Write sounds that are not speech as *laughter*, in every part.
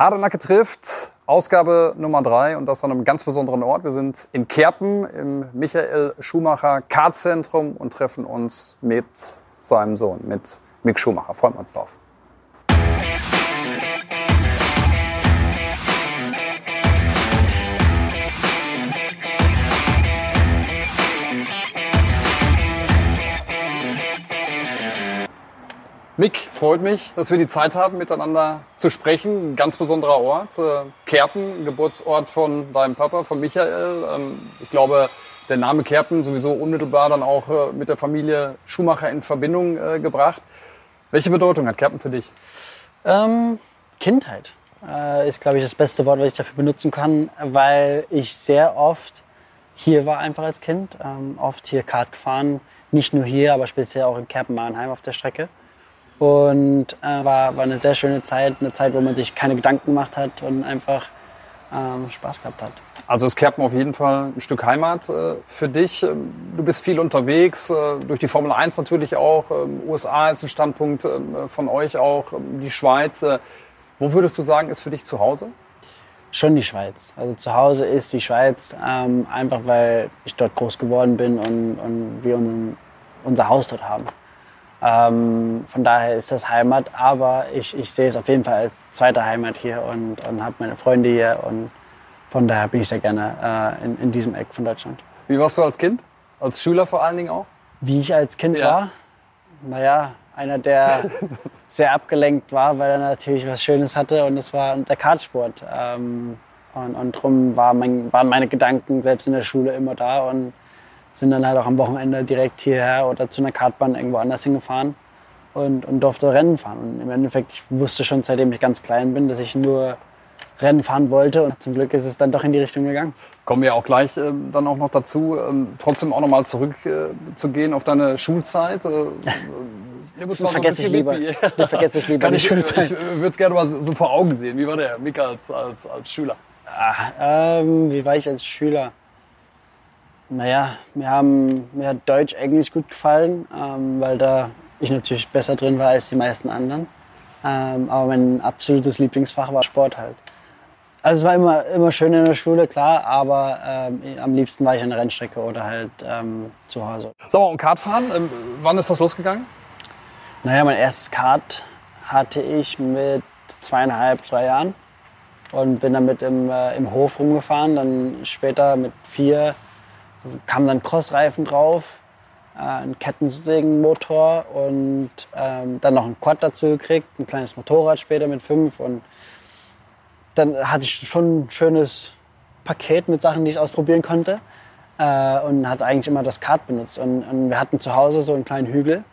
Hardenacke trifft, Ausgabe Nummer drei und das an einem ganz besonderen Ort. Wir sind in Kerpen im Michael Schumacher Kartzentrum und treffen uns mit seinem Sohn, mit Mick Schumacher. Freuen wir uns drauf. Mick, freut mich, dass wir die Zeit haben, miteinander zu sprechen. Ein ganz besonderer Ort. Äh, Kerpen, Geburtsort von deinem Papa, von Michael. Ähm, ich glaube, der Name Kerpen sowieso unmittelbar dann auch äh, mit der Familie Schumacher in Verbindung äh, gebracht. Welche Bedeutung hat Kerpen für dich? Ähm, Kindheit ist, glaube ich, das beste Wort, was ich dafür benutzen kann, weil ich sehr oft hier war, einfach als Kind. Ähm, oft hier Kart gefahren. Nicht nur hier, aber speziell auch in Kerpen-Mannheim auf der Strecke. Und äh, war, war eine sehr schöne Zeit, eine Zeit, wo man sich keine Gedanken gemacht hat und einfach ähm, Spaß gehabt hat. Also es Kerpen auf jeden Fall ein Stück Heimat äh, für dich. Ähm, du bist viel unterwegs, äh, durch die Formel 1 natürlich auch. Ähm, USA ist ein Standpunkt ähm, von euch auch, ähm, die Schweiz. Äh, wo würdest du sagen, ist für dich zu Hause? Schon die Schweiz. Also zu Hause ist die Schweiz, ähm, einfach weil ich dort groß geworden bin und, und wir unseren, unser Haus dort haben. Ähm, von daher ist das Heimat, aber ich, ich sehe es auf jeden Fall als zweite Heimat hier und, und habe meine Freunde hier und von daher bin ich sehr gerne äh, in, in diesem Eck von Deutschland. Wie warst du als Kind? Als Schüler vor allen Dingen auch? Wie ich als Kind ja. war? Naja, einer, der *laughs* sehr abgelenkt war, weil er natürlich was Schönes hatte und das war der Kartsport. Ähm, und, und darum war mein, waren meine Gedanken selbst in der Schule immer da und sind dann halt auch am Wochenende direkt hierher oder zu einer Kartbahn irgendwo anders hingefahren und, und durfte Rennen fahren. Und im Endeffekt, ich wusste schon, seitdem ich ganz klein bin, dass ich nur Rennen fahren wollte und zum Glück ist es dann doch in die Richtung gegangen. Kommen wir auch gleich äh, dann auch noch dazu, ähm, trotzdem auch noch mal zurück äh, zu gehen auf deine Schulzeit. Äh, *laughs* *laughs* die vergesse ich lieber. Die vergesse ich lieber die Schulzeit. Ich, ich würde es gerne mal so vor Augen sehen. Wie war der Mika als, als, als Schüler? Ah, ähm, wie war ich als Schüler? Naja, mir, haben, mir hat Deutsch, Englisch gut gefallen, ähm, weil da ich natürlich besser drin war als die meisten anderen. Ähm, aber mein absolutes Lieblingsfach war Sport halt. Also es war immer, immer schön in der Schule, klar, aber ähm, am liebsten war ich an der Rennstrecke oder halt ähm, zu Hause. Sag mal, und Kartfahren, ähm, wann ist das losgegangen? Naja, mein erstes Kart hatte ich mit zweieinhalb, drei Jahren und bin damit im, äh, im Hof rumgefahren. Dann später mit vier kam dann Crossreifen drauf, äh, ein Kettensägenmotor und ähm, dann noch ein Quad dazu gekriegt, ein kleines Motorrad später mit fünf und dann hatte ich schon ein schönes Paket mit Sachen, die ich ausprobieren konnte äh, und hatte eigentlich immer das Kart benutzt und, und, wir hatten zu Hause so einen kleinen Hügel,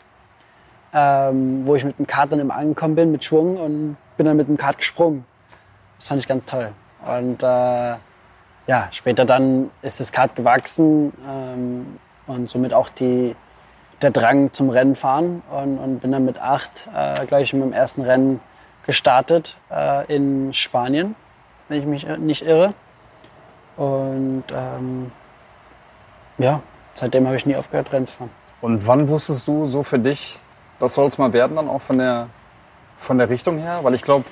ähm, wo ich mit dem Kart dann immer angekommen bin mit Schwung und bin dann mit dem Kart gesprungen. Das fand ich ganz toll und äh, ja, später dann ist das Kart gewachsen ähm, und somit auch die, der Drang zum Rennfahren und, und bin dann mit acht äh, gleich mit dem ersten Rennen gestartet äh, in Spanien, wenn ich mich nicht irre. Und ähm, ja, seitdem habe ich nie aufgehört, Rennen zu fahren. Und wann wusstest du so für dich, das soll es mal werden, dann auch von der, von der Richtung her? Weil ich glaube,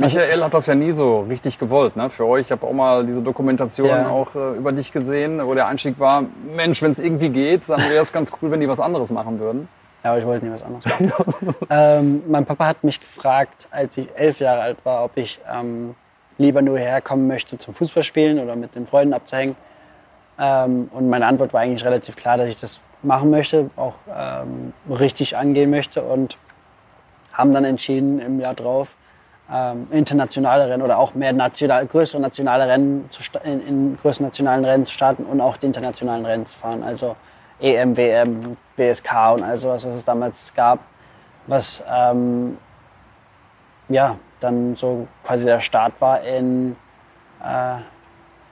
Michael hat das ja nie so richtig gewollt. Ne? Für euch, ich habe auch mal diese Dokumentation ja. auch äh, über dich gesehen, wo der Einstieg war, Mensch, wenn es irgendwie geht, dann wäre es ganz cool, wenn die was anderes machen würden. Ja, aber ich wollte nie was anderes machen. *laughs* ähm, mein Papa hat mich gefragt, als ich elf Jahre alt war, ob ich ähm, lieber nur herkommen möchte zum Fußballspielen oder mit den Freunden abzuhängen. Ähm, und meine Antwort war eigentlich relativ klar, dass ich das machen möchte, auch ähm, richtig angehen möchte und haben dann entschieden im Jahr drauf, ähm, internationale Rennen oder auch mehr national, größere nationale Rennen zu, in, in größeren nationalen Rennen zu starten und auch die internationalen Rennen zu fahren. Also EM, WM, WSK und all sowas, was es damals gab, was ähm, ja dann so quasi der Start war in äh,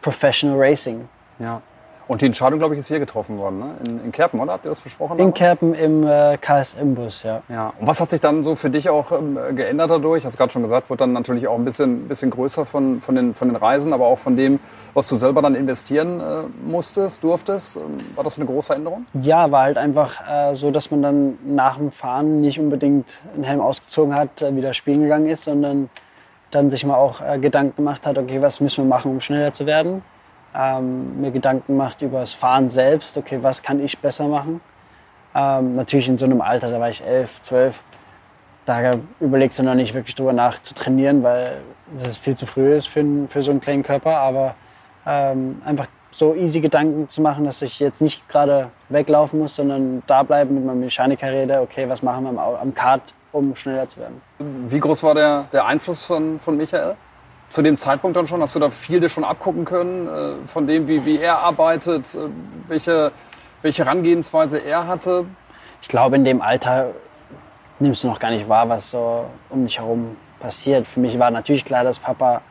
Professional Racing. Ja. Und die Entscheidung, glaube ich, ist hier getroffen worden, ne? in, in Kerpen, oder? Habt ihr das besprochen? In Kerpen im äh, KSM-Bus, ja. ja. Und was hat sich dann so für dich auch ähm, geändert dadurch? Hast gerade schon gesagt, wurde dann natürlich auch ein bisschen, bisschen größer von, von, den, von den Reisen, aber auch von dem, was du selber dann investieren äh, musstest, durftest. Ähm, war das eine große Änderung? Ja, war halt einfach äh, so, dass man dann nach dem Fahren nicht unbedingt einen Helm ausgezogen hat, äh, wieder spielen gegangen ist, sondern dann sich mal auch äh, Gedanken gemacht hat, okay, was müssen wir machen, um schneller zu werden. Ähm, mir Gedanken gemacht über das Fahren selbst, okay, was kann ich besser machen. Ähm, natürlich in so einem Alter, da war ich elf, zwölf, da überlegst du noch nicht wirklich drüber nach zu trainieren, weil das viel zu früh ist für, für so einen kleinen Körper. Aber ähm, einfach so easy Gedanken zu machen, dass ich jetzt nicht gerade weglaufen muss, sondern da bleiben mit meinem Mechanikerräder, okay, was machen wir am, am Kart, um schneller zu werden. Wie groß war der, der Einfluss von, von Michael? Zu dem Zeitpunkt dann schon, hast du da viel dir schon abgucken können, äh, von dem, wie, wie er arbeitet, äh, welche, welche Herangehensweise er hatte? Ich glaube, in dem Alter nimmst du noch gar nicht wahr, was so um dich herum passiert. Für mich war natürlich klar, dass Papa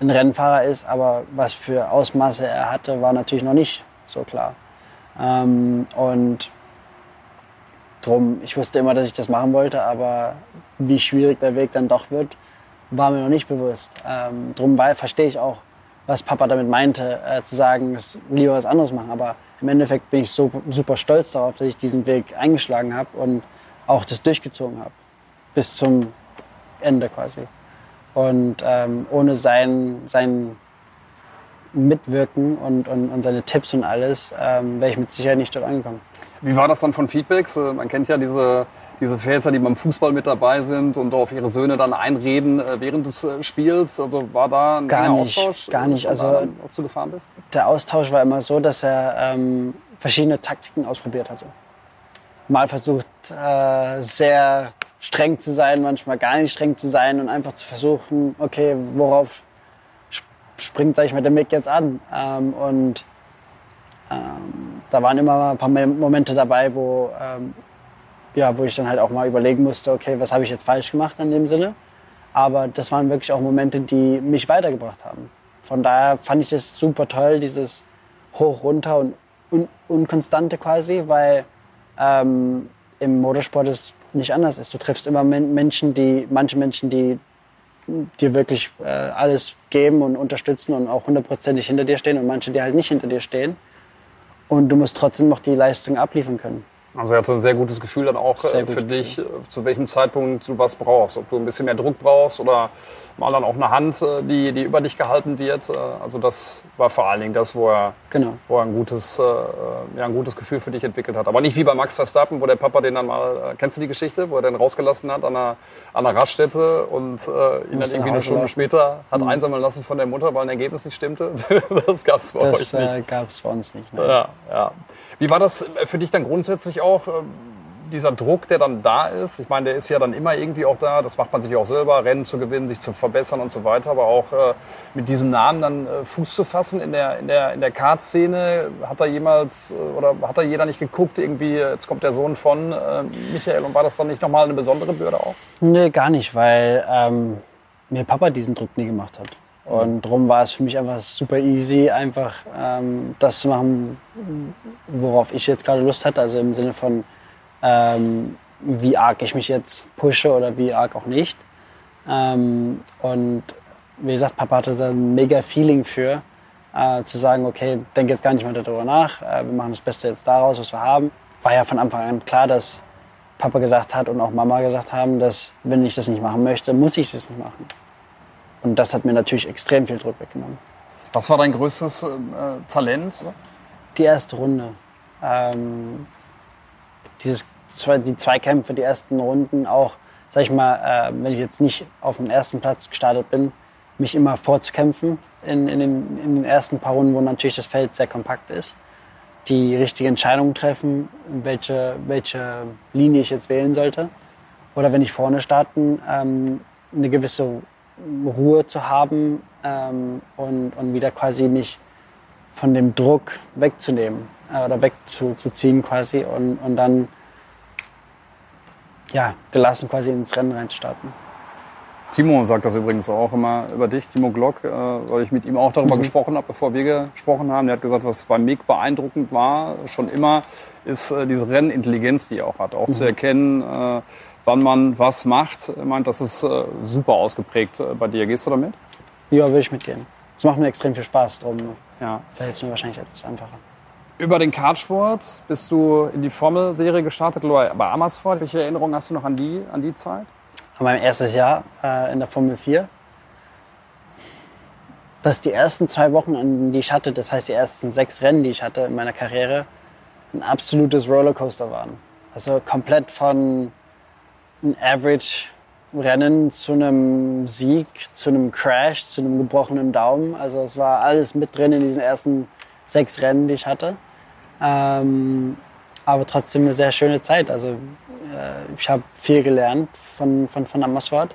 ein Rennfahrer ist, aber was für Ausmaße er hatte, war natürlich noch nicht so klar. Ähm, und drum, ich wusste immer, dass ich das machen wollte, aber wie schwierig der Weg dann doch wird, war mir noch nicht bewusst. Ähm, drum verstehe ich auch, was Papa damit meinte, äh, zu sagen, lieber was anderes machen. Aber im Endeffekt bin ich so, super stolz darauf, dass ich diesen Weg eingeschlagen habe und auch das durchgezogen habe. Bis zum Ende quasi. Und ähm, ohne sein, sein Mitwirken und, und, und seine Tipps und alles ähm, wäre ich mit Sicherheit nicht dort angekommen. Wie war das dann von Feedbacks? Äh, man kennt ja diese, diese Väter, die beim Fußball mit dabei sind und auf ihre Söhne dann einreden äh, während des äh, Spiels. Also war da ein gar nicht, Austausch? Gar nicht. Also, als du gefahren bist? Der Austausch war immer so, dass er ähm, verschiedene Taktiken ausprobiert hatte. Mal versucht, äh, sehr streng zu sein, manchmal gar nicht streng zu sein und einfach zu versuchen, okay, worauf springt, sag ich mal, der Mick jetzt an? Ähm, und ähm, da waren immer ein paar Momente dabei, wo, ähm, ja, wo ich dann halt auch mal überlegen musste, okay, was habe ich jetzt falsch gemacht in dem Sinne? Aber das waren wirklich auch Momente, die mich weitergebracht haben. Von daher fand ich das super toll, dieses Hoch, runter und un Unkonstante quasi, weil ähm, im Motorsport es nicht anders ist. Du triffst immer Menschen, die, manche Menschen, die dir wirklich äh, alles geben und unterstützen und auch hundertprozentig hinter dir stehen und manche, die halt nicht hinter dir stehen. Und du musst trotzdem noch die Leistung abliefern können. Also er hat so ein sehr gutes Gefühl dann auch sehr äh, für dich, Gefühl. Äh, zu welchem Zeitpunkt du was brauchst. Ob du ein bisschen mehr Druck brauchst oder mal dann auch eine Hand, äh, die, die über dich gehalten wird. Also das war vor allen Dingen das, wo er, genau. wo er ein, gutes, ja, ein gutes Gefühl für dich entwickelt hat. Aber nicht wie bei Max Verstappen, wo der Papa den dann mal, kennst du die Geschichte, wo er den rausgelassen hat an einer, an einer Raststätte und äh, ihn dann irgendwie eine Stunde laufen. später hat mhm. einsammeln lassen von der Mutter, weil ein Ergebnis nicht stimmte. *laughs* das gab es bei das, euch nicht. Das äh, gab es bei uns nicht. Ne? Ja, ja. Wie war das für dich dann grundsätzlich auch? Ähm, dieser Druck, der dann da ist, ich meine, der ist ja dann immer irgendwie auch da, das macht man sich auch selber, Rennen zu gewinnen, sich zu verbessern und so weiter, aber auch äh, mit diesem Namen dann äh, Fuß zu fassen in der, in der, in der Kart-Szene, hat da jemals, äh, oder hat da jeder nicht geguckt, irgendwie, jetzt kommt der Sohn von äh, Michael und war das dann nicht nochmal eine besondere Bürde auch? Nee, gar nicht, weil ähm, mir Papa diesen Druck nie gemacht hat. Und darum war es für mich einfach super easy, einfach ähm, das zu machen, worauf ich jetzt gerade Lust hatte. Also im Sinne von, ähm, wie arg ich mich jetzt pushe oder wie arg auch nicht. Ähm, und wie gesagt, Papa hatte da ein mega Feeling für, äh, zu sagen, okay, denk jetzt gar nicht mehr darüber nach, äh, wir machen das Beste jetzt daraus, was wir haben. War ja von Anfang an klar, dass Papa gesagt hat und auch Mama gesagt haben, dass wenn ich das nicht machen möchte, muss ich es nicht machen. Und das hat mir natürlich extrem viel Druck weggenommen. Was war dein größtes äh, Talent? Die erste Runde. Ähm, dieses, die Zweikämpfe, die ersten Runden auch, sag ich mal, äh, wenn ich jetzt nicht auf dem ersten Platz gestartet bin, mich immer vorzukämpfen in, in, den, in den ersten paar Runden, wo natürlich das Feld sehr kompakt ist. Die richtige Entscheidung treffen, welche, welche Linie ich jetzt wählen sollte. Oder wenn ich vorne starten, ähm, eine gewisse Ruhe zu haben ähm, und, und wieder quasi mich von dem Druck wegzunehmen äh, oder wegzuziehen quasi und, und dann ja, gelassen quasi ins Rennen reinzustarten. Timo sagt das übrigens auch immer über dich, Timo Glock, äh, weil ich mit ihm auch darüber mhm. gesprochen habe, bevor wir gesprochen haben. Er hat gesagt, was bei Mick beeindruckend war, schon immer, ist äh, diese Rennintelligenz, die er auch hat. Auch mhm. zu erkennen, äh, wann man was macht. Er meint, das ist äh, super ausgeprägt äh, bei dir. Gehst du damit? Ja, würde ich mitgehen. Es macht mir extrem viel Spaß, darum ja. fällt es mir wahrscheinlich etwas einfacher. Über den Kartsport bist du in die Formelserie gestartet, bei Amersfoort. Welche Erinnerungen hast du noch an die, an die Zeit? Mein erstes Jahr äh, in der Formel 4. dass die ersten zwei Wochen, die ich hatte, das heißt die ersten sechs Rennen, die ich hatte in meiner Karriere, ein absolutes Rollercoaster waren. Also komplett von einem Average-Rennen zu einem Sieg, zu einem Crash, zu einem gebrochenen Daumen. Also es war alles mit drin in diesen ersten sechs Rennen, die ich hatte. Ähm, aber trotzdem eine sehr schöne Zeit. Also ich habe viel gelernt von, von, von Amersfoort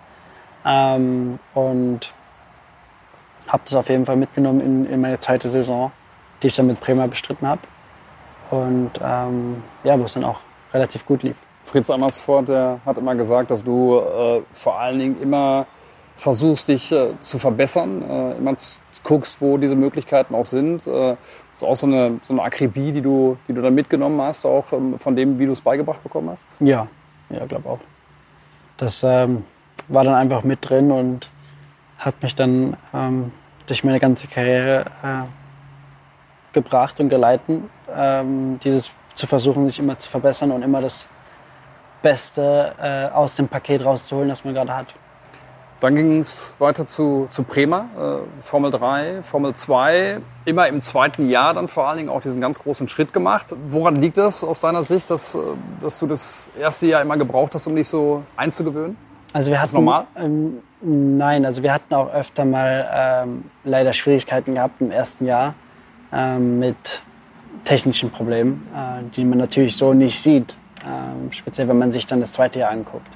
ähm, und habe das auf jeden Fall mitgenommen in, in meine zweite Saison, die ich dann mit Bremer bestritten habe. Und ähm, ja, wo es dann auch relativ gut lief. Fritz Amersfoort, der hat immer gesagt, dass du äh, vor allen Dingen immer versuchst, dich äh, zu verbessern, äh, immer guckst, wo diese Möglichkeiten auch sind. Äh, ist auch so eine, so eine Akribie, die du, die du dann mitgenommen hast, auch ähm, von dem, wie du es beigebracht bekommen hast? Ja, ja, glaube auch. Das ähm, war dann einfach mit drin und hat mich dann ähm, durch meine ganze Karriere äh, gebracht und geleitet, ähm, dieses zu versuchen, sich immer zu verbessern und immer das Beste äh, aus dem Paket rauszuholen, das man gerade hat. Dann ging es weiter zu, zu Prema, äh, Formel 3, Formel 2. Immer im zweiten Jahr dann vor allen Dingen auch diesen ganz großen Schritt gemacht. Woran liegt das aus deiner Sicht, dass, äh, dass du das erste Jahr immer gebraucht hast, um dich so einzugewöhnen? Also wir Ist hatten, das normal? Ähm, nein, also wir hatten auch öfter mal ähm, leider Schwierigkeiten gehabt im ersten Jahr ähm, mit technischen Problemen, äh, die man natürlich so nicht sieht, ähm, speziell wenn man sich dann das zweite Jahr anguckt.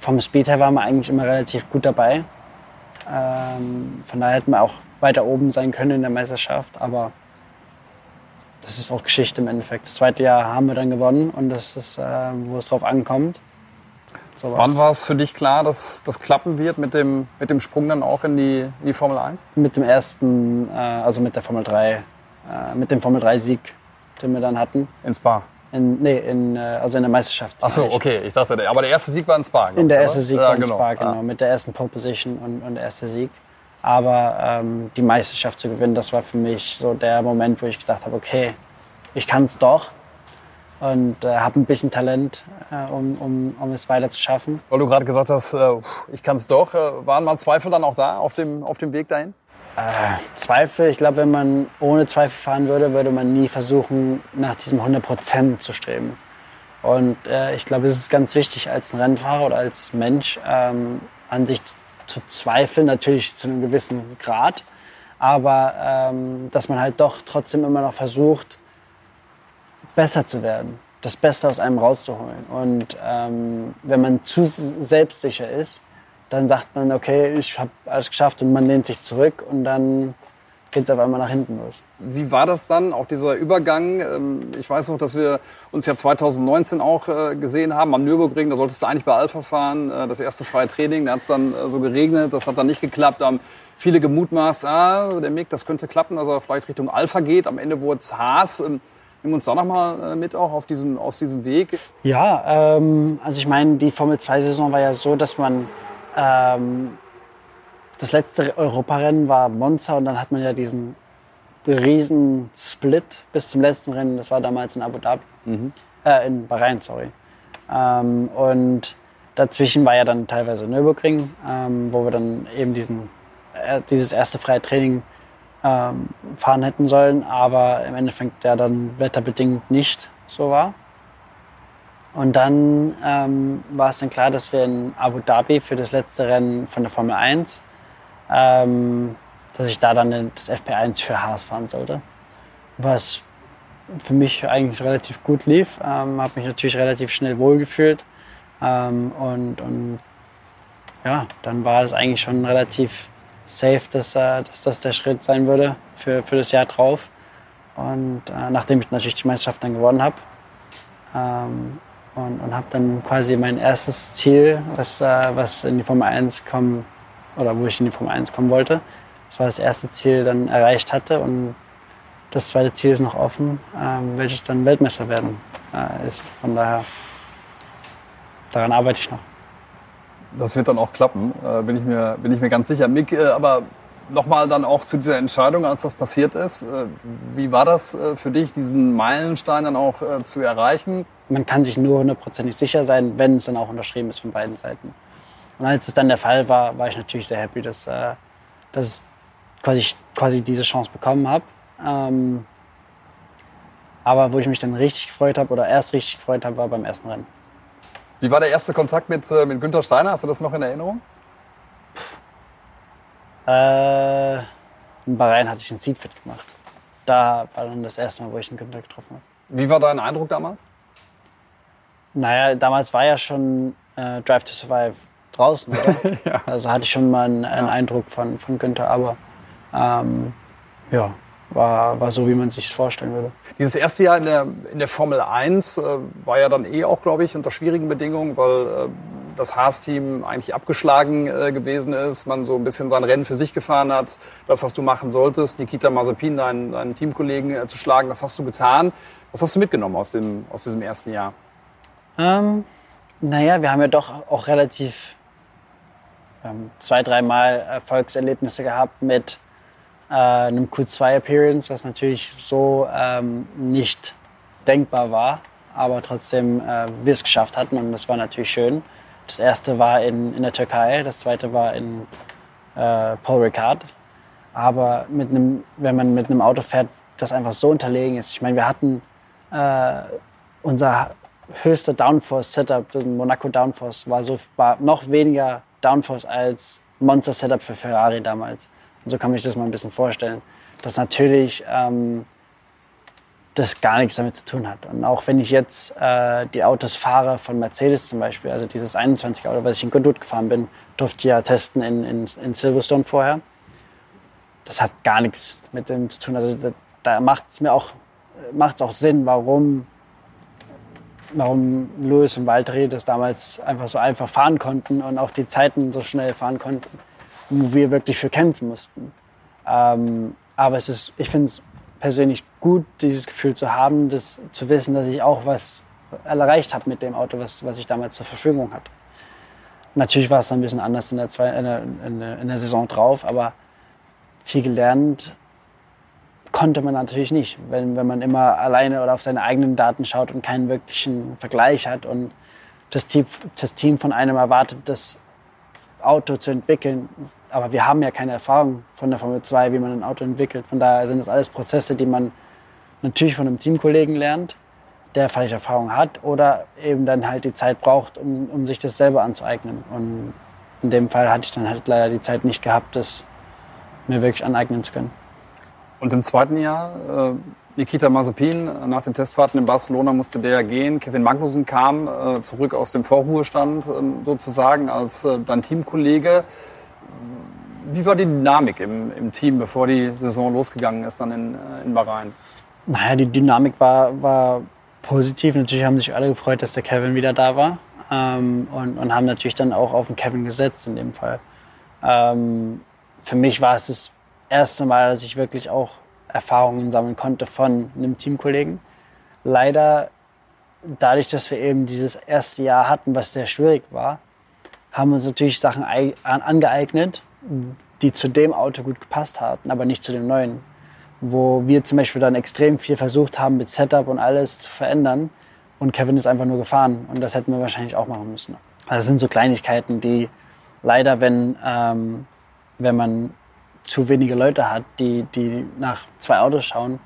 Vom Speed her waren wir eigentlich immer relativ gut dabei. Ähm, von daher hätten wir auch weiter oben sein können in der Meisterschaft, aber das ist auch Geschichte im Endeffekt. Das zweite Jahr haben wir dann gewonnen und das ist, äh, wo es drauf ankommt. So. Wann war es für dich klar, dass das klappen wird mit dem, mit dem Sprung dann auch in die, in die Formel 1? Mit dem ersten, äh, also mit der Formel 3, äh, mit dem Formel 3-Sieg, den wir dann hatten. In Spa. In, nee, in, äh, also in der Meisterschaft. Ach so, ich. okay. Ich dachte, aber der erste Sieg war in Spa. glaub In der erste? Sieg ja, war in genau. Spa, genau. Ja. Mit der ersten Pole Position und, und der erste Sieg. Aber ähm, die Meisterschaft zu gewinnen, das war für mich so der Moment, wo ich gedacht habe, okay, ich kann es doch. Und äh, habe ein bisschen Talent, äh, um, um, um es weiter zu schaffen. Weil du gerade gesagt hast, äh, ich kann es doch. Äh, waren mal Zweifel dann auch da auf dem, auf dem Weg dahin? Zweifel, ich glaube, wenn man ohne Zweifel fahren würde, würde man nie versuchen, nach diesem 100% zu streben. Und äh, ich glaube, es ist ganz wichtig als Rennfahrer oder als Mensch ähm, an sich zu, zu zweifeln, natürlich zu einem gewissen Grad, aber ähm, dass man halt doch trotzdem immer noch versucht, besser zu werden, das Beste aus einem rauszuholen. Und ähm, wenn man zu selbstsicher ist, dann sagt man, okay, ich habe alles geschafft und man lehnt sich zurück und dann geht es auf einmal nach hinten los. Wie war das dann, auch dieser Übergang? Ähm, Ich weiß noch, dass wir uns ja 2019 auch äh, gesehen haben am Nürburgring. Da solltest du eigentlich bei Alpha fahren, äh, das erste freie Training. Da hat es dann äh, so geregnet, das hat dann nicht geklappt. Da haben viele gemutmaßt, ah, der Mick, das könnte klappen, dass er vielleicht Richtung Alpha geht. Am Ende wurde es Haas. Ähm, Nimm uns da noch mal mit auch auf diesem, aus diesem Weg. Ja, ähm, also ich meine, die Formel 2-Saison war ja so, dass man ähm, das letzte Europarennen war Monza und dann hat man ja diesen riesen Split bis zum letzten Rennen. Das war damals in Abu Dhabi, äh, in Bahrain, sorry. Ähm, und dazwischen war ja dann teilweise Nürburgring, ähm, wo wir dann eben diesen, äh, dieses erste freie Training ähm, fahren hätten sollen, aber im Endeffekt ja dann wetterbedingt nicht so war. Und dann ähm, war es dann klar, dass wir in Abu Dhabi für das letzte Rennen von der Formel 1, ähm, dass ich da dann das FP1 für Haas fahren sollte. Was für mich eigentlich relativ gut lief. Ähm, habe mich natürlich relativ schnell wohlgefühlt. Ähm, und, und ja, dann war es eigentlich schon relativ safe, dass, äh, dass das der Schritt sein würde für, für das Jahr drauf. Und äh, nachdem ich natürlich die Meisterschaft dann gewonnen habe, ähm, und, und habe dann quasi mein erstes Ziel, was, äh, was in die Formel 1 kommen, oder wo ich in die Formel 1 kommen wollte, das war das erste Ziel, dann erreicht hatte. Und das zweite Ziel ist noch offen, ähm, welches dann Weltmeister werden äh, ist. Von daher, daran arbeite ich noch. Das wird dann auch klappen, äh, bin, ich mir, bin ich mir ganz sicher. Mick, aber nochmal dann auch zu dieser Entscheidung, als das passiert ist. Wie war das für dich, diesen Meilenstein dann auch zu erreichen? Man kann sich nur hundertprozentig sicher sein, wenn es dann auch unterschrieben ist von beiden Seiten. Und als es dann der Fall war, war ich natürlich sehr happy, dass, äh, dass ich quasi, quasi diese Chance bekommen habe. Ähm, aber wo ich mich dann richtig gefreut habe oder erst richtig gefreut habe, war beim ersten Rennen. Wie war der erste Kontakt mit, äh, mit Günther Steiner? Hast du das noch in Erinnerung? Äh, in Bahrain hatte ich einen Seedfit gemacht. Da war dann das erste Mal, wo ich einen Günther getroffen habe. Wie war dein Eindruck damals? Naja, damals war ja schon äh, Drive to Survive draußen, oder? *laughs* Ja. Also hatte ich schon mal einen, einen Eindruck von, von Günther, aber ähm, ja, war, war so, wie man sich vorstellen würde. Dieses erste Jahr in der, in der Formel 1 äh, war ja dann eh auch, glaube ich, unter schwierigen Bedingungen, weil äh, das Haas-Team eigentlich abgeschlagen äh, gewesen ist, man so ein bisschen sein Rennen für sich gefahren hat, das, was du machen solltest, Nikita Mazepin, deinen, deinen Teamkollegen, äh, zu schlagen, das hast du getan. Was hast du mitgenommen aus, dem, aus diesem ersten Jahr? Ähm, naja, wir haben ja doch auch relativ ähm, zwei, dreimal Erfolgserlebnisse gehabt mit äh, einem Q2-Appearance, was natürlich so ähm, nicht denkbar war, aber trotzdem äh, wir es geschafft hatten und das war natürlich schön. Das erste war in, in der Türkei, das zweite war in äh, Paul Ricard. Aber mit einem, wenn man mit einem Auto fährt, das einfach so unterlegen ist. Ich meine, wir hatten äh, unser höchster Downforce-Setup, das Monaco Downforce, war, so, war noch weniger Downforce als Monster-Setup für Ferrari damals. Und so kann man sich das mal ein bisschen vorstellen. Dass natürlich ähm, das gar nichts damit zu tun hat. Und auch wenn ich jetzt äh, die Autos fahre von Mercedes zum Beispiel, also dieses 21 Auto, was ich in Goodwood gefahren bin, durfte ich ja testen in, in, in Silverstone vorher. Das hat gar nichts mit dem zu tun. Also da, da macht es mir auch, macht's auch Sinn, warum, warum Lewis und Valtteri das damals einfach so einfach fahren konnten und auch die Zeiten so schnell fahren konnten, wo wir wirklich für kämpfen mussten. Ähm, aber es ist, ich finde es persönlich gut, dieses Gefühl zu haben, das, zu wissen, dass ich auch was erreicht habe mit dem Auto, was, was ich damals zur Verfügung hatte. Natürlich war es ein bisschen anders in der, zwei, in, der, in, der, in der Saison drauf, aber viel gelernt konnte man natürlich nicht, wenn, wenn man immer alleine oder auf seine eigenen Daten schaut und keinen wirklichen Vergleich hat und das Team, das Team von einem erwartet, das Auto zu entwickeln. Aber wir haben ja keine Erfahrung von der Formel 2, wie man ein Auto entwickelt. Von daher sind das alles Prozesse, die man natürlich von einem Teamkollegen lernt, der vielleicht Erfahrung hat oder eben dann halt die Zeit braucht, um, um sich das selber anzueignen. Und in dem Fall hatte ich dann halt leider die Zeit nicht gehabt, das mir wirklich aneignen zu können. Und im zweiten Jahr, äh, Nikita Mazepin, nach den Testfahrten in Barcelona musste der gehen. Kevin Magnussen kam äh, zurück aus dem Vorruhestand äh, sozusagen als äh, dein Teamkollege. Wie war die Dynamik im, im Team, bevor die Saison losgegangen ist dann in, äh, in Bahrain? Naja, die Dynamik war, war positiv. Natürlich haben sich alle gefreut, dass der Kevin wieder da war. Ähm, und, und haben natürlich dann auch auf den Kevin gesetzt in dem Fall. Ähm, für mich war es das erste Mal, dass ich wirklich auch Erfahrungen sammeln konnte von einem Teamkollegen. Leider, dadurch, dass wir eben dieses erste Jahr hatten, was sehr schwierig war, haben wir uns natürlich Sachen angeeignet, die zu dem Auto gut gepasst hatten, aber nicht zu dem neuen. Wo wir zum Beispiel dann extrem viel versucht haben, mit Setup und alles zu verändern. Und Kevin ist einfach nur gefahren. Und das hätten wir wahrscheinlich auch machen müssen. Also das sind so Kleinigkeiten, die leider, wenn, ähm, wenn man zu wenige Leute hat, die, die nach zwei Autos schauen,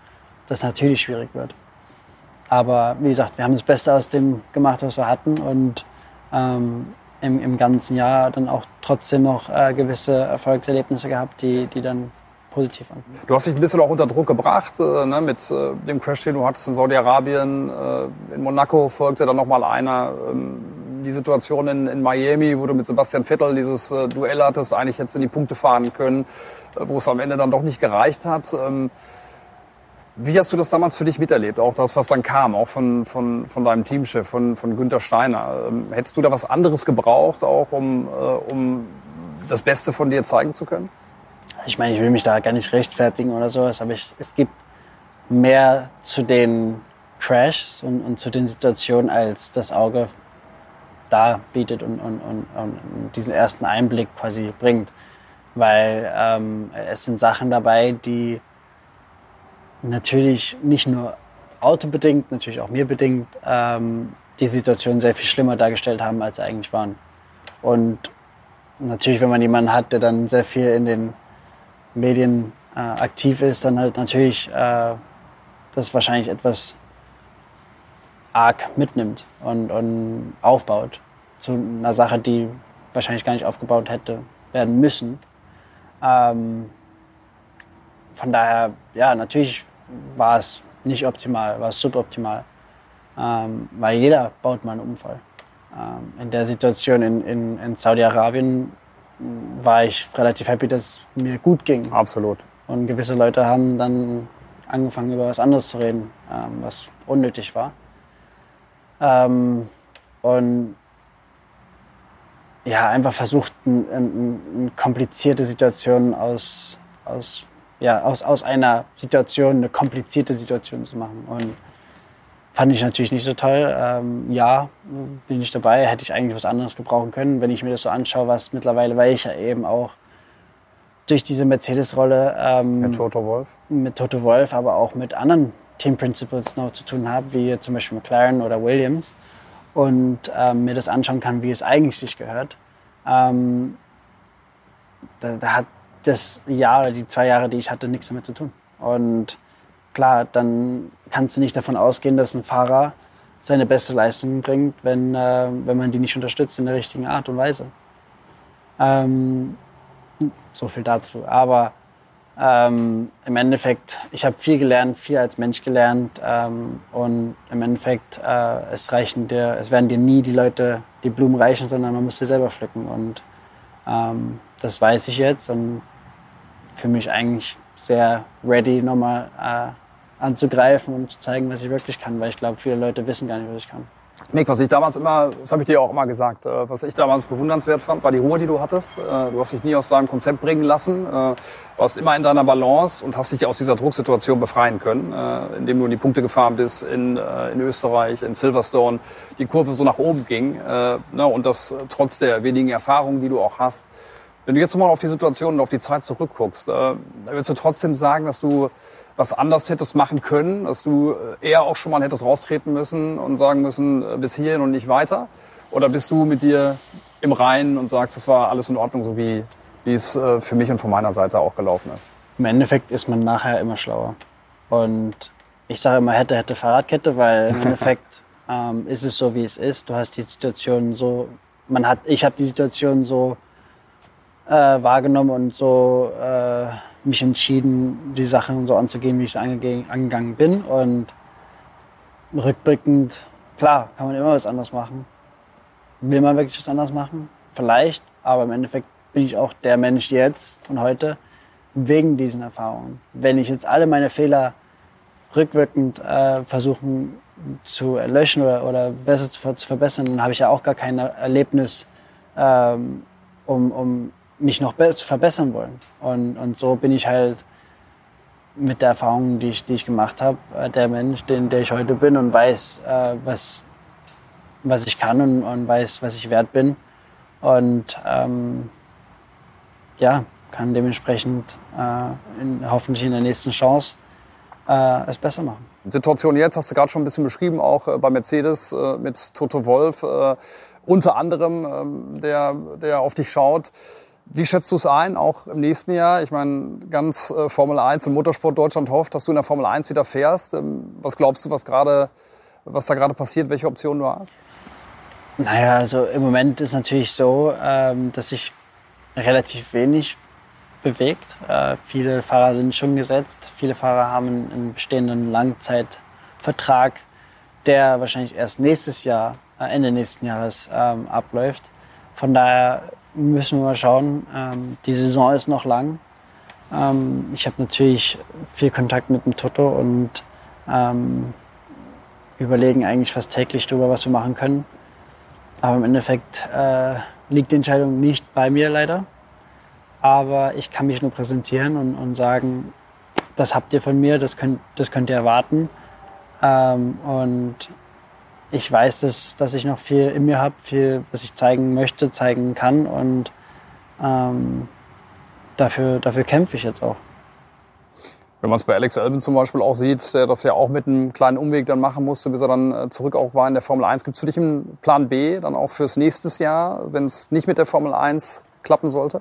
das natürlich schwierig wird. Aber wie gesagt, wir haben das Beste aus dem gemacht, was wir hatten und ähm, im, im ganzen Jahr dann auch trotzdem noch äh, gewisse Erfolgserlebnisse gehabt, die, die dann positiv waren. Du hast dich ein bisschen auch unter Druck gebracht äh, ne, mit äh, dem Crash, den du hattest in Saudi-Arabien. Äh, in Monaco folgte dann nochmal einer. Ähm, die Situation in, in, Miami, wo du mit Sebastian Vettel dieses äh, Duell hattest, eigentlich jetzt in die Punkte fahren können, äh, wo es am Ende dann doch nicht gereicht hat. Ähm, wie hast du das damals für dich miterlebt? Auch das, was dann kam, auch von, von, von deinem Teamchef, von, von Günther Steiner. Ähm, hättest du da was anderes gebraucht, auch um, äh, um das Beste von dir zeigen zu können? Ich meine, ich will mich da gar nicht rechtfertigen oder sowas, aber ich, es gibt mehr zu den Crashs und, und zu den Situationen, als das Auge da bietet und, und, und, und diesen ersten Einblick quasi bringt. Weil ähm, es sind Sachen dabei, die natürlich nicht nur autobedingt, natürlich auch mir bedingt, ähm, die Situation sehr viel schlimmer dargestellt haben, als sie eigentlich waren. Und natürlich, wenn man jemanden hat, der dann sehr viel in den Medien äh, aktiv ist, dann halt natürlich äh, das wahrscheinlich etwas arg mitnimmt und, und aufbaut zu einer Sache, die wahrscheinlich gar nicht aufgebaut hätte werden müssen. Ähm, von daher, ja, natürlich war es nicht optimal, war es suboptimal. Ähm, weil jeder baut mal einen Unfall. Ähm, in der Situation in, in, in Saudi-Arabien war ich relativ happy, dass es mir gut ging. Absolut. Und gewisse Leute haben dann angefangen, über was anderes zu reden, ähm, was unnötig war. Ähm, und ja, einfach versucht, eine ein, ein komplizierte Situation aus, aus, ja, aus, aus einer Situation eine komplizierte Situation zu machen. Und fand ich natürlich nicht so toll. Ähm, ja, bin ich dabei, hätte ich eigentlich was anderes gebrauchen können, wenn ich mir das so anschaue, was mittlerweile, weil ich ja eben auch durch diese Mercedes-Rolle ähm, mit Toto Wolf, mit Toto Wolf, aber auch mit anderen Team Principles noch zu tun habe, wie zum Beispiel McLaren oder Williams und ähm, mir das anschauen kann, wie es eigentlich sich gehört. Ähm, da, da, hat das Jahr oder die zwei Jahre, die ich hatte, nichts damit zu tun. Und klar, dann kannst du nicht davon ausgehen, dass ein Fahrer seine beste Leistung bringt, wenn, äh, wenn man die nicht unterstützt in der richtigen Art und Weise. Ähm, so viel dazu. Aber ähm, im Endeffekt, ich habe viel gelernt, viel als Mensch gelernt ähm, und im Endeffekt, äh, es reichen dir, es werden dir nie die Leute die Blumen reichen, sondern man muss sie selber pflücken und ähm, das weiß ich jetzt und für mich eigentlich sehr ready, nochmal äh, anzugreifen und zu zeigen, was ich wirklich kann, weil ich glaube, viele Leute wissen gar nicht, was ich kann. Mick, was ich damals immer, das habe ich dir auch immer gesagt, äh, was ich damals bewundernswert fand, war die Ruhe, die du hattest. Äh, du hast dich nie aus deinem Konzept bringen lassen, äh, warst immer in deiner Balance und hast dich aus dieser Drucksituation befreien können, indem du in die Punkte gefahren bist in, in Österreich, in Silverstone, die Kurve so nach oben ging ne, und das trotz der wenigen Erfahrungen, die du auch hast. Wenn du jetzt mal auf die Situation und auf die Zeit zurückguckst, würdest du trotzdem sagen, dass du was anders hättest machen können, dass du äh, eher auch schon mal hättest raustreten müssen und sagen müssen, äh, bis hierhin und nicht weiter? Oder bist du mit dir im Reinen und sagst, es war alles in Ordnung, so wie, wie es äh, für mich und von meiner Seite auch gelaufen ist? Im Endeffekt ist man nachher immer schlauer. Und ich sage immer, hätte, hätte Fahrradkette, weil im Endeffekt *laughs* ähm, ist es so, wie es ist. Du hast die Situation so, man hat, ich habe die Situation so äh, wahrgenommen und so äh, mich entschieden, die Sachen so anzugehen, wie ich es angegangen bin. Und rückblickend, klar, kann man immer was anders machen. Will man wirklich was anders machen? Vielleicht, aber im Endeffekt bin ich auch der Mensch jetzt und heute wegen diesen Erfahrungen. Wenn ich jetzt alle meine Fehler rückwirkend äh, versuchen zu erlöschen oder, oder besser zu, zu, verbessern, dann habe ich ja auch gar kein Erlebnis, ähm, um, um mich noch zu verbessern wollen. Und, und so bin ich halt mit der Erfahrung, die ich, die ich gemacht habe, äh, der Mensch, den, der ich heute bin und weiß, äh, was, was ich kann und, und weiß, was ich wert bin. Und ähm, ja, kann dementsprechend äh, in, hoffentlich in der nächsten Chance äh, es besser machen. Situation jetzt hast du gerade schon ein bisschen beschrieben, auch äh, bei Mercedes äh, mit Toto Wolf, unter anderem, ähm, der, der auf dich schaut. Wie schätzt du es ein, auch im nächsten Jahr? Ich meine, ganz äh, Formel 1 im Motorsport Deutschland hofft, dass du in der Formel 1 wieder fährst. Ähm, was glaubst du, was, gerade, was da gerade passiert, welche Optionen du hast? Naja, also im Moment ist natürlich so, ähm, dass sich relativ wenig bewegt. Äh, viele Fahrer sind schon gesetzt. Viele Fahrer haben einen bestehenden Langzeitvertrag, der wahrscheinlich erst nächstes Jahr, äh, Ende nächsten Jahres ähm, abläuft. Von daher müssen wir mal schauen. Ähm, die Saison ist noch lang. Ähm, ich habe natürlich viel Kontakt mit dem Toto und ähm, überlegen eigentlich fast täglich darüber, was wir machen können. Aber im Endeffekt äh, liegt die Entscheidung nicht bei mir leider. Aber ich kann mich nur präsentieren und, und sagen, das habt ihr von mir, das könnt, das könnt ihr erwarten. Ähm, und ich weiß, dass, dass ich noch viel in mir habe, viel, was ich zeigen möchte, zeigen kann und ähm, dafür, dafür kämpfe ich jetzt auch. Wenn man es bei Alex Albin zum Beispiel auch sieht, der das ja auch mit einem kleinen Umweg dann machen musste, bis er dann äh, zurück auch war in der Formel 1. Gibt es für dich einen Plan B dann auch fürs nächste Jahr, wenn es nicht mit der Formel 1 klappen sollte?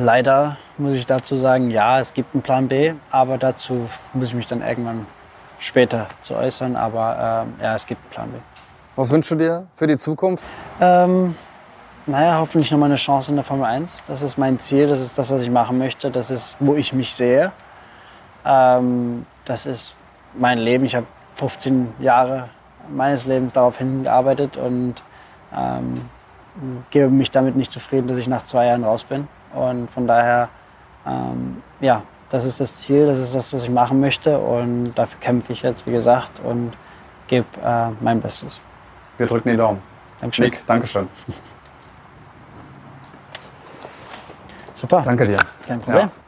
Leider muss ich dazu sagen, ja, es gibt einen Plan B, aber dazu muss ich mich dann irgendwann später zu äußern. Aber ähm, ja, es gibt einen Plan B. Was wünschst du dir für die Zukunft? Ähm, naja, hoffentlich nochmal eine Chance in der Formel 1. Das ist mein Ziel, das ist das, was ich machen möchte, das ist, wo ich mich sehe. Ähm, das ist mein Leben. Ich habe 15 Jahre meines Lebens darauf hingearbeitet und ähm, gebe mich damit nicht zufrieden, dass ich nach zwei Jahren raus bin. Und von daher, ähm, ja, das ist das Ziel, das ist das, was ich machen möchte und dafür kämpfe ich jetzt, wie gesagt, und gebe äh, mein Bestes. Wir drücken den Daumen. Dankeschön. Nick, Dankeschön. Super. Danke dir. Kein Problem. Ja.